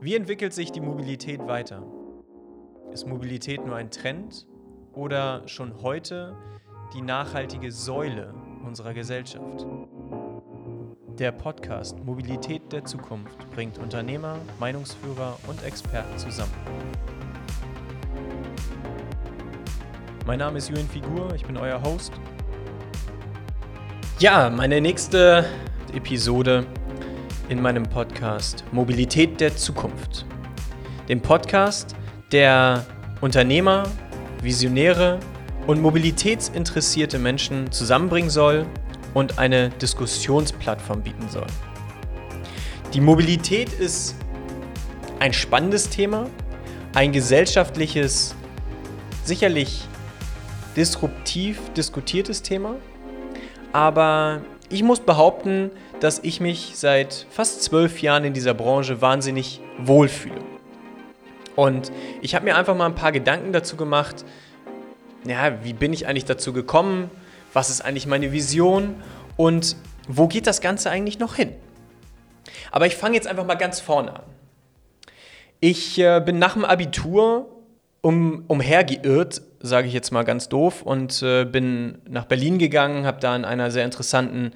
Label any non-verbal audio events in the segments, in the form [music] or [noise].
Wie entwickelt sich die Mobilität weiter? Ist Mobilität nur ein Trend oder schon heute die nachhaltige Säule unserer Gesellschaft? Der Podcast Mobilität der Zukunft bringt Unternehmer, Meinungsführer und Experten zusammen. Mein Name ist Julian Figur, ich bin euer Host. Ja, meine nächste Episode in meinem Podcast Mobilität der Zukunft. Dem Podcast, der Unternehmer, Visionäre und mobilitätsinteressierte Menschen zusammenbringen soll und eine Diskussionsplattform bieten soll. Die Mobilität ist ein spannendes Thema, ein gesellschaftliches, sicherlich disruptiv diskutiertes Thema, aber ich muss behaupten, dass ich mich seit fast zwölf Jahren in dieser Branche wahnsinnig wohlfühle. Und ich habe mir einfach mal ein paar Gedanken dazu gemacht, ja, wie bin ich eigentlich dazu gekommen? Was ist eigentlich meine Vision? Und wo geht das Ganze eigentlich noch hin? Aber ich fange jetzt einfach mal ganz vorne an. Ich äh, bin nach dem Abitur um, umhergeirrt, sage ich jetzt mal ganz doof, und äh, bin nach Berlin gegangen, habe da in einer sehr interessanten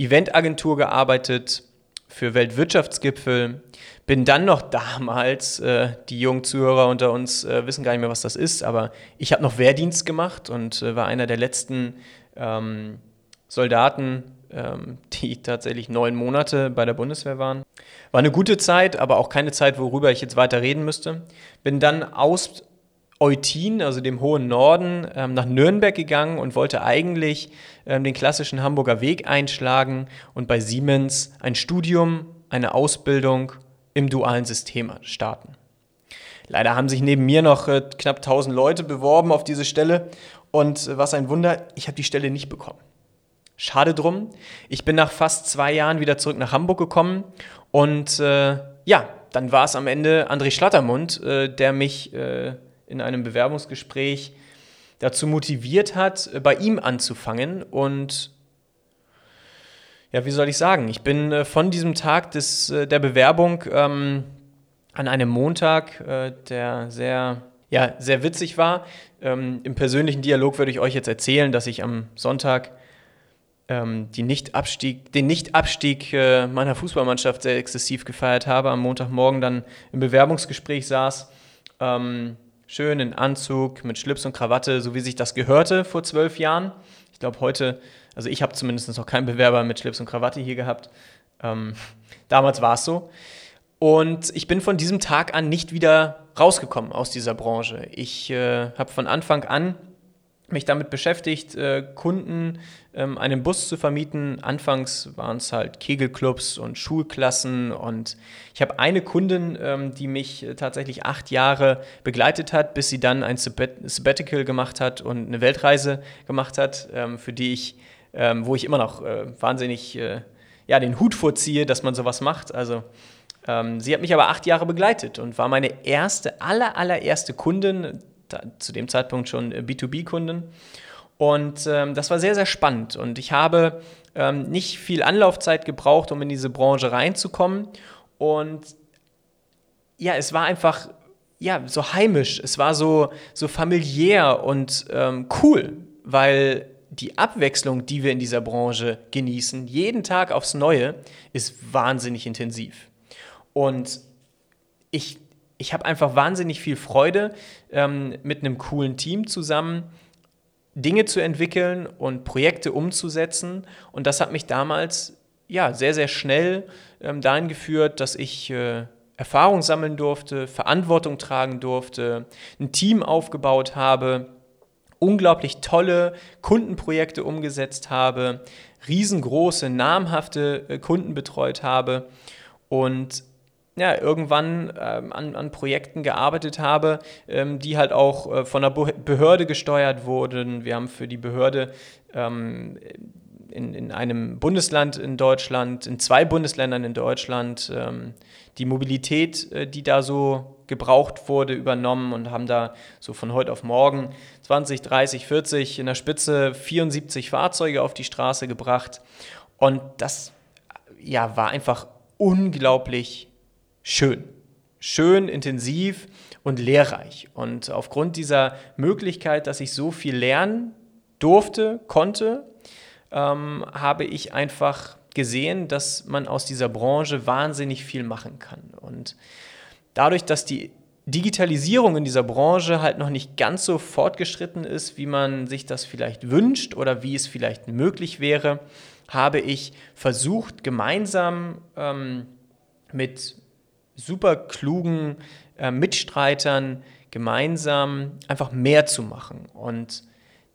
Eventagentur gearbeitet für Weltwirtschaftsgipfel. Bin dann noch damals, äh, die jungen Zuhörer unter uns äh, wissen gar nicht mehr, was das ist, aber ich habe noch Wehrdienst gemacht und äh, war einer der letzten ähm, Soldaten, ähm, die [laughs] tatsächlich neun Monate bei der Bundeswehr waren. War eine gute Zeit, aber auch keine Zeit, worüber ich jetzt weiter reden müsste. Bin dann aus Eutin, also dem hohen Norden, ähm, nach Nürnberg gegangen und wollte eigentlich ähm, den klassischen Hamburger Weg einschlagen und bei Siemens ein Studium, eine Ausbildung im dualen System starten. Leider haben sich neben mir noch äh, knapp 1000 Leute beworben auf diese Stelle und äh, was ein Wunder, ich habe die Stelle nicht bekommen. Schade drum. Ich bin nach fast zwei Jahren wieder zurück nach Hamburg gekommen und äh, ja, dann war es am Ende André Schlattermund, äh, der mich äh, in einem Bewerbungsgespräch dazu motiviert hat, äh, bei ihm anzufangen. Und ja, wie soll ich sagen? Ich bin äh, von diesem Tag des, äh, der Bewerbung ähm, an einem Montag, äh, der sehr, ja, sehr witzig war. Ähm, Im persönlichen Dialog würde ich euch jetzt erzählen, dass ich am Sonntag ähm, die Nicht-Abstieg, den Nicht-Abstieg äh, meiner Fußballmannschaft sehr exzessiv gefeiert habe. Am Montagmorgen dann im Bewerbungsgespräch saß. Ähm, schön in Anzug, mit Schlips und Krawatte, so wie sich das gehörte vor zwölf Jahren. Ich glaube heute, also ich habe zumindest noch keinen Bewerber mit Schlips und Krawatte hier gehabt. Ähm, damals war es so. Und ich bin von diesem Tag an nicht wieder rausgekommen aus dieser Branche. Ich äh, habe von Anfang an mich damit beschäftigt, äh, Kunden ähm, einen Bus zu vermieten. Anfangs waren es halt Kegelclubs und Schulklassen und ich habe eine Kundin, ähm, die mich äh, tatsächlich acht Jahre begleitet hat, bis sie dann ein Sabbatical gemacht hat und eine Weltreise gemacht hat, ähm, für die ich, wo ich immer noch äh, wahnsinnig ja, den Hut vorziehe, dass man sowas macht. Also sie hat mich aber acht Jahre begleitet und war meine erste, aller, allererste Kundin, zu dem Zeitpunkt schon B2B-Kunden. Und ähm, das war sehr, sehr spannend. Und ich habe ähm, nicht viel Anlaufzeit gebraucht, um in diese Branche reinzukommen. Und ja, es war einfach ja, so heimisch, es war so, so familiär und ähm, cool, weil die Abwechslung, die wir in dieser Branche genießen, jeden Tag aufs Neue, ist wahnsinnig intensiv. Und ich ich habe einfach wahnsinnig viel Freude, ähm, mit einem coolen Team zusammen Dinge zu entwickeln und Projekte umzusetzen. Und das hat mich damals ja sehr, sehr schnell ähm, dahin geführt, dass ich äh, Erfahrung sammeln durfte, Verantwortung tragen durfte, ein Team aufgebaut habe, unglaublich tolle Kundenprojekte umgesetzt habe, riesengroße, namhafte äh, Kunden betreut habe und ja, irgendwann ähm, an, an Projekten gearbeitet habe, ähm, die halt auch äh, von der Behörde gesteuert wurden. Wir haben für die Behörde ähm, in, in einem Bundesland in Deutschland, in zwei Bundesländern in Deutschland, ähm, die Mobilität, äh, die da so gebraucht wurde, übernommen und haben da so von heute auf morgen 20, 30, 40 in der Spitze 74 Fahrzeuge auf die Straße gebracht. Und das ja, war einfach unglaublich schön. schön, intensiv und lehrreich. Und aufgrund dieser Möglichkeit, dass ich so viel lernen durfte, konnte, ähm, habe ich einfach gesehen, dass man aus dieser Branche wahnsinnig viel machen kann. Und dadurch, dass die Digitalisierung in dieser Branche halt noch nicht ganz so fortgeschritten ist, wie man sich das vielleicht wünscht oder wie es vielleicht möglich wäre, habe ich versucht, gemeinsam ähm, mit super klugen äh, Mitstreitern gemeinsam einfach mehr zu machen. Und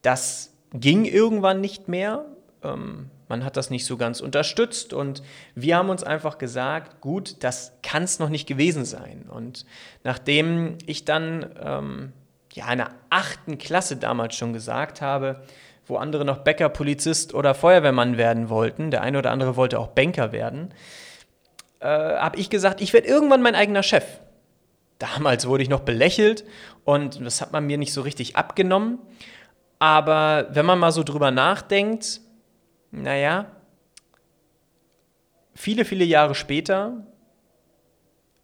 das ging irgendwann nicht mehr. Ähm, man hat das nicht so ganz unterstützt und wir haben uns einfach gesagt, gut, das kann es noch nicht gewesen sein. Und nachdem ich dann ähm, ja in der achten Klasse damals schon gesagt habe, wo andere noch Bäcker, Polizist oder Feuerwehrmann werden wollten, der eine oder andere wollte auch Banker werden, äh, habe ich gesagt, ich werde irgendwann mein eigener Chef. Damals wurde ich noch belächelt und das hat man mir nicht so richtig abgenommen. Aber wenn man mal so drüber nachdenkt, naja, viele, viele Jahre später,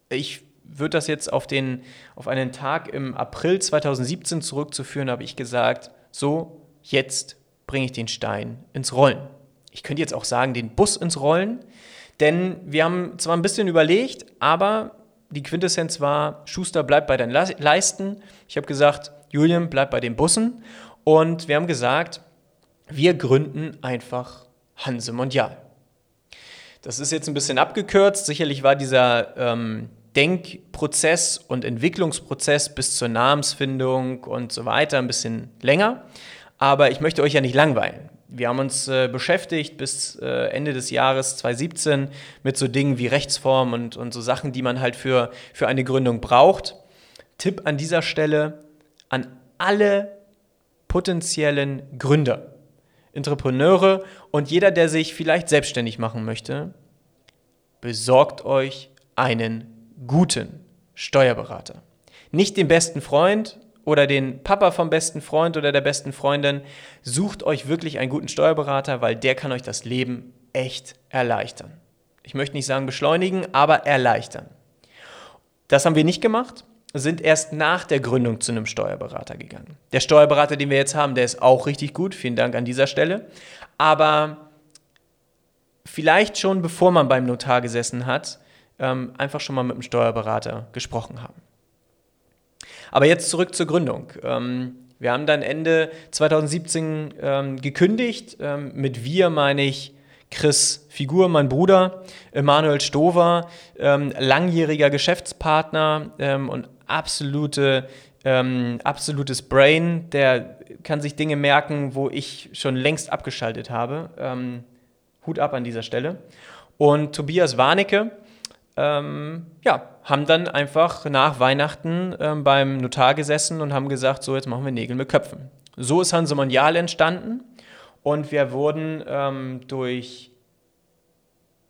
ich würde das jetzt auf, den, auf einen Tag im April 2017 zurückzuführen, habe ich gesagt, so, jetzt bringe ich den Stein ins Rollen. Ich könnte jetzt auch sagen, den Bus ins Rollen, denn wir haben zwar ein bisschen überlegt, aber die Quintessenz war, Schuster, bleib bei deinen Leisten. Ich habe gesagt, Julian, bleib bei den Bussen. Und wir haben gesagt, wir gründen einfach Hanse Mondial. Das ist jetzt ein bisschen abgekürzt. Sicherlich war dieser ähm, Denkprozess und Entwicklungsprozess bis zur Namensfindung und so weiter ein bisschen länger. Aber ich möchte euch ja nicht langweilen. Wir haben uns äh, beschäftigt bis äh, Ende des Jahres 2017 mit so Dingen wie Rechtsform und, und so Sachen, die man halt für, für eine Gründung braucht. Tipp an dieser Stelle an alle potenziellen Gründer, Entrepreneure und jeder, der sich vielleicht selbstständig machen möchte. Besorgt euch einen guten Steuerberater. Nicht den besten Freund oder den Papa vom besten Freund oder der besten Freundin, sucht euch wirklich einen guten Steuerberater, weil der kann euch das Leben echt erleichtern. Ich möchte nicht sagen beschleunigen, aber erleichtern. Das haben wir nicht gemacht, sind erst nach der Gründung zu einem Steuerberater gegangen. Der Steuerberater, den wir jetzt haben, der ist auch richtig gut, vielen Dank an dieser Stelle. Aber vielleicht schon bevor man beim Notar gesessen hat, ähm, einfach schon mal mit dem Steuerberater gesprochen haben. Aber jetzt zurück zur Gründung. Ähm, wir haben dann Ende 2017 ähm, gekündigt. Ähm, mit wir meine ich Chris Figur, mein Bruder, Emanuel Stover, ähm, langjähriger Geschäftspartner ähm, und absolute, ähm, absolutes Brain, der kann sich Dinge merken, wo ich schon längst abgeschaltet habe. Hut ab an dieser Stelle. Und Tobias Warnecke, ähm, ja, haben dann einfach nach Weihnachten ähm, beim Notar gesessen und haben gesagt, so jetzt machen wir Nägel mit Köpfen. So ist Hanse Mondial entstanden und wir wurden ähm, durch,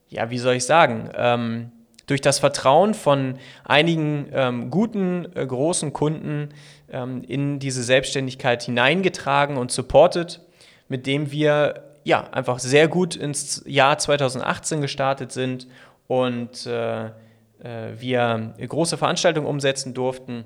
ja, wie soll ich sagen, ähm, durch das Vertrauen von einigen ähm, guten, äh, großen Kunden ähm, in diese Selbstständigkeit hineingetragen und supported, mit dem wir ja einfach sehr gut ins Jahr 2018 gestartet sind und äh, wir große Veranstaltungen umsetzen durften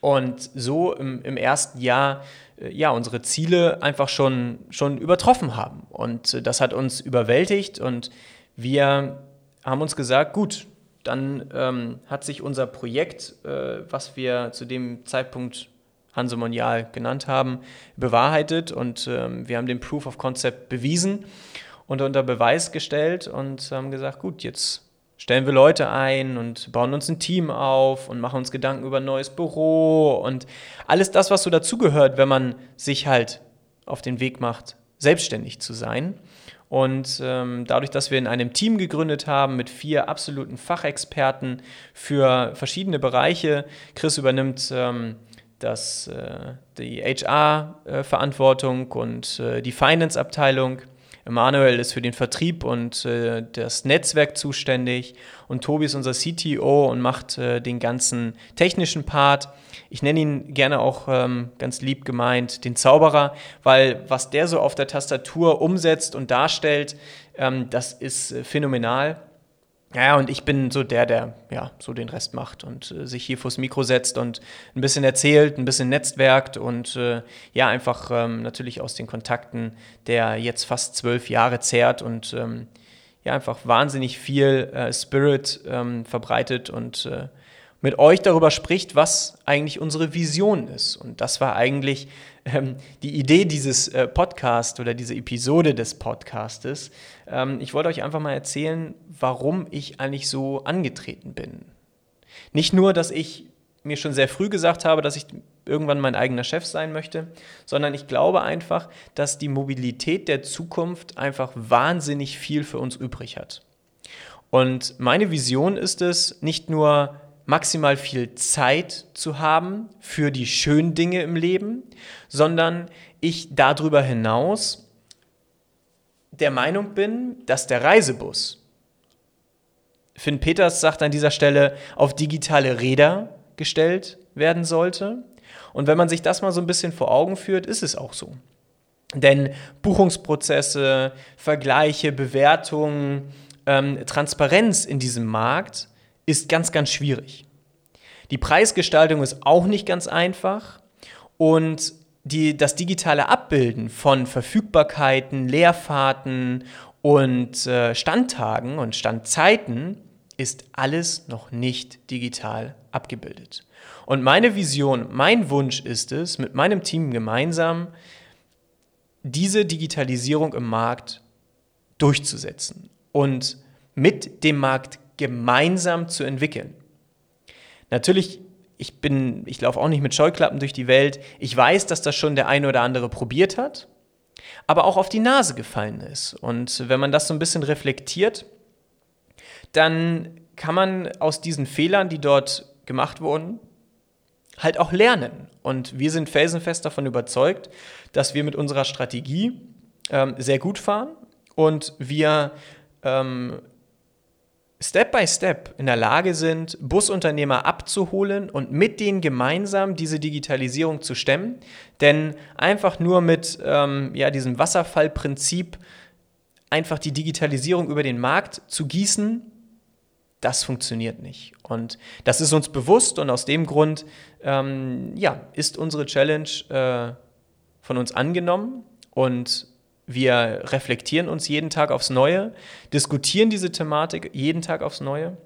und so im, im ersten Jahr äh, ja unsere Ziele einfach schon, schon übertroffen haben. Und äh, das hat uns überwältigt und wir haben uns gesagt, gut, dann ähm, hat sich unser Projekt, äh, was wir zu dem Zeitpunkt Hanse Monial genannt haben, bewahrheitet und ähm, wir haben den Proof of Concept bewiesen und unter Beweis gestellt und haben gesagt, gut, jetzt stellen wir Leute ein und bauen uns ein Team auf und machen uns Gedanken über ein neues Büro und alles das, was so dazugehört, wenn man sich halt auf den Weg macht, selbstständig zu sein. Und ähm, dadurch, dass wir in einem Team gegründet haben mit vier absoluten Fachexperten für verschiedene Bereiche, Chris übernimmt ähm, das, äh, die HR-Verantwortung äh, und äh, die Finance-Abteilung. Emanuel ist für den Vertrieb und äh, das Netzwerk zuständig und Tobi ist unser CTO und macht äh, den ganzen technischen Part. Ich nenne ihn gerne auch ähm, ganz lieb gemeint den Zauberer, weil was der so auf der Tastatur umsetzt und darstellt, ähm, das ist äh, phänomenal. Ja, und ich bin so der, der ja so den Rest macht und äh, sich hier vors Mikro setzt und ein bisschen erzählt, ein bisschen netzwerkt und äh, ja, einfach ähm, natürlich aus den Kontakten, der jetzt fast zwölf Jahre zehrt und ähm, ja, einfach wahnsinnig viel äh, Spirit ähm, verbreitet und äh, mit euch darüber spricht, was eigentlich unsere Vision ist. Und das war eigentlich ähm, die Idee dieses äh, Podcasts oder diese Episode des Podcastes. Ähm, ich wollte euch einfach mal erzählen, warum ich eigentlich so angetreten bin. Nicht nur, dass ich mir schon sehr früh gesagt habe, dass ich irgendwann mein eigener Chef sein möchte, sondern ich glaube einfach, dass die Mobilität der Zukunft einfach wahnsinnig viel für uns übrig hat. Und meine Vision ist es, nicht nur maximal viel Zeit zu haben für die schönen Dinge im Leben, sondern ich darüber hinaus der Meinung bin, dass der Reisebus, Finn Peters sagt an dieser Stelle, auf digitale Räder gestellt werden sollte. Und wenn man sich das mal so ein bisschen vor Augen führt, ist es auch so. Denn Buchungsprozesse, Vergleiche, Bewertungen, ähm, Transparenz in diesem Markt ist ganz, ganz schwierig. Die Preisgestaltung ist auch nicht ganz einfach und die, das digitale Abbilden von Verfügbarkeiten, Leerfahrten und äh, Standtagen und Standzeiten ist alles noch nicht digital abgebildet. Und meine Vision, mein Wunsch ist es, mit meinem Team gemeinsam diese Digitalisierung im Markt durchzusetzen und mit dem Markt gemeinsam zu entwickeln. Natürlich, ich bin, ich laufe auch nicht mit Scheuklappen durch die Welt. Ich weiß, dass das schon der eine oder andere probiert hat, aber auch auf die Nase gefallen ist. Und wenn man das so ein bisschen reflektiert, dann kann man aus diesen Fehlern, die dort gemacht wurden, halt auch lernen. Und wir sind felsenfest davon überzeugt, dass wir mit unserer Strategie ähm, sehr gut fahren und wir ähm, Step by Step in der Lage sind, Busunternehmer abzuholen und mit denen gemeinsam diese Digitalisierung zu stemmen. Denn einfach nur mit ähm, ja, diesem Wasserfallprinzip einfach die Digitalisierung über den Markt zu gießen, das funktioniert nicht. Und das ist uns bewusst und aus dem Grund ähm, ja, ist unsere Challenge äh, von uns angenommen und wir reflektieren uns jeden Tag aufs Neue, diskutieren diese Thematik jeden Tag aufs Neue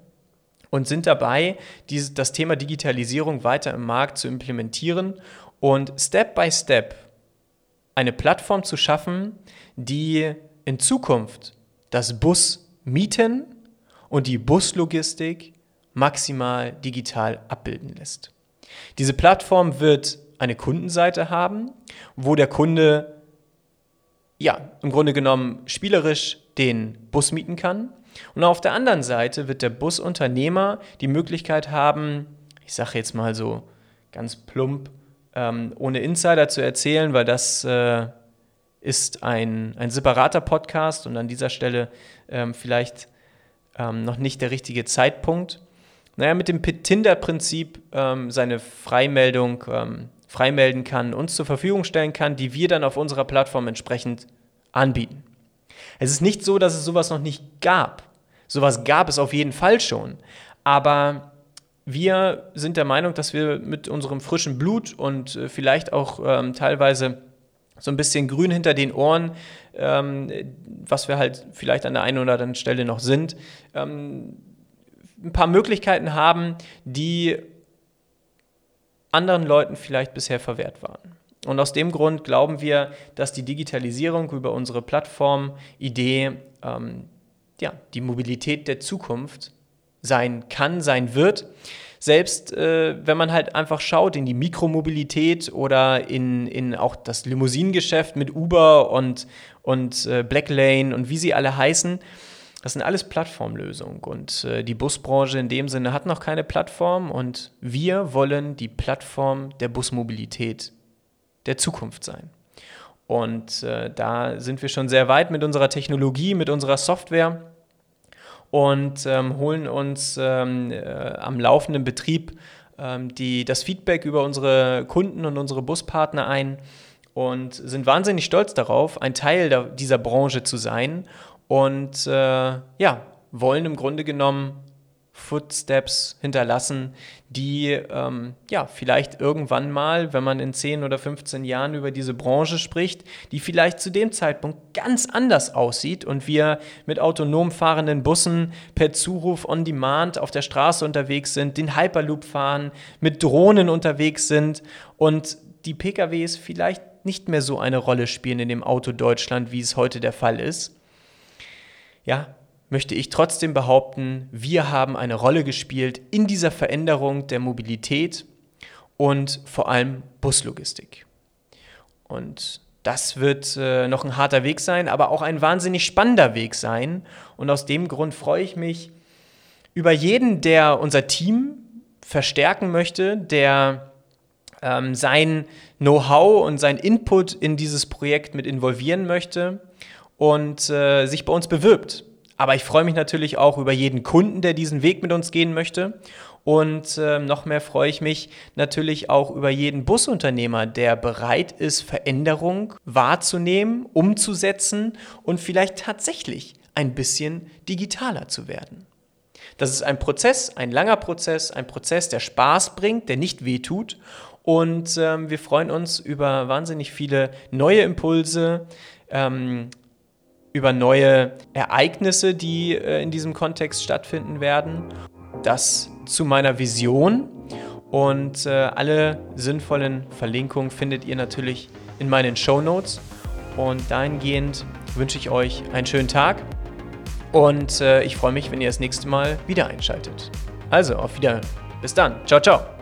und sind dabei, dieses, das Thema Digitalisierung weiter im Markt zu implementieren und Step by Step eine Plattform zu schaffen, die in Zukunft das Bus mieten und die Buslogistik maximal digital abbilden lässt. Diese Plattform wird eine Kundenseite haben, wo der Kunde ja, im Grunde genommen spielerisch den Bus mieten kann. Und auf der anderen Seite wird der Busunternehmer die Möglichkeit haben, ich sage jetzt mal so ganz plump, ähm, ohne Insider zu erzählen, weil das äh, ist ein, ein separater Podcast und an dieser Stelle ähm, vielleicht ähm, noch nicht der richtige Zeitpunkt. Naja, mit dem Tinder-Prinzip ähm, seine Freimeldung ähm, freimelden kann, uns zur Verfügung stellen kann, die wir dann auf unserer Plattform entsprechend anbieten. Es ist nicht so, dass es sowas noch nicht gab. Sowas gab es auf jeden Fall schon. Aber wir sind der Meinung, dass wir mit unserem frischen Blut und äh, vielleicht auch ähm, teilweise so ein bisschen grün hinter den Ohren, ähm, was wir halt vielleicht an der einen oder anderen Stelle noch sind, ähm, ein paar Möglichkeiten haben, die anderen Leuten vielleicht bisher verwehrt waren. Und aus dem Grund glauben wir, dass die Digitalisierung über unsere Plattform-Idee ähm, ja, die Mobilität der Zukunft sein kann, sein wird. Selbst äh, wenn man halt einfach schaut in die Mikromobilität oder in, in auch das Limousinengeschäft mit Uber und, und äh, Blacklane und wie sie alle heißen, das sind alles Plattformlösungen und äh, die Busbranche in dem Sinne hat noch keine Plattform und wir wollen die Plattform der Busmobilität der Zukunft sein. Und äh, da sind wir schon sehr weit mit unserer Technologie, mit unserer Software und ähm, holen uns ähm, äh, am laufenden Betrieb ähm, die, das Feedback über unsere Kunden und unsere Buspartner ein und sind wahnsinnig stolz darauf, ein Teil dieser Branche zu sein und äh, ja, wollen im Grunde genommen Footsteps hinterlassen, die ähm, ja vielleicht irgendwann mal, wenn man in 10 oder 15 Jahren über diese Branche spricht, die vielleicht zu dem Zeitpunkt ganz anders aussieht und wir mit autonom fahrenden Bussen per Zuruf on Demand auf der Straße unterwegs sind, den Hyperloop fahren, mit Drohnen unterwegs sind und die PKWs vielleicht nicht mehr so eine Rolle spielen in dem Auto Deutschland, wie es heute der Fall ist. Ja, möchte ich trotzdem behaupten, wir haben eine Rolle gespielt in dieser Veränderung der Mobilität und vor allem Buslogistik. Und das wird äh, noch ein harter Weg sein, aber auch ein wahnsinnig spannender Weg sein. Und aus dem Grund freue ich mich über jeden, der unser Team verstärken möchte, der ähm, sein Know-how und sein Input in dieses Projekt mit involvieren möchte und äh, sich bei uns bewirbt. Aber ich freue mich natürlich auch über jeden Kunden, der diesen Weg mit uns gehen möchte. Und äh, noch mehr freue ich mich natürlich auch über jeden Busunternehmer, der bereit ist, Veränderung wahrzunehmen, umzusetzen und vielleicht tatsächlich ein bisschen digitaler zu werden. Das ist ein Prozess, ein langer Prozess, ein Prozess, der Spaß bringt, der nicht wehtut. Und ähm, wir freuen uns über wahnsinnig viele neue Impulse, ähm, über neue Ereignisse, die äh, in diesem Kontext stattfinden werden. Das zu meiner Vision. Und äh, alle sinnvollen Verlinkungen findet ihr natürlich in meinen Show Notes. Und dahingehend wünsche ich euch einen schönen Tag. Und äh, ich freue mich, wenn ihr das nächste Mal wieder einschaltet. Also, auf Wiederhören. Bis dann. Ciao, ciao.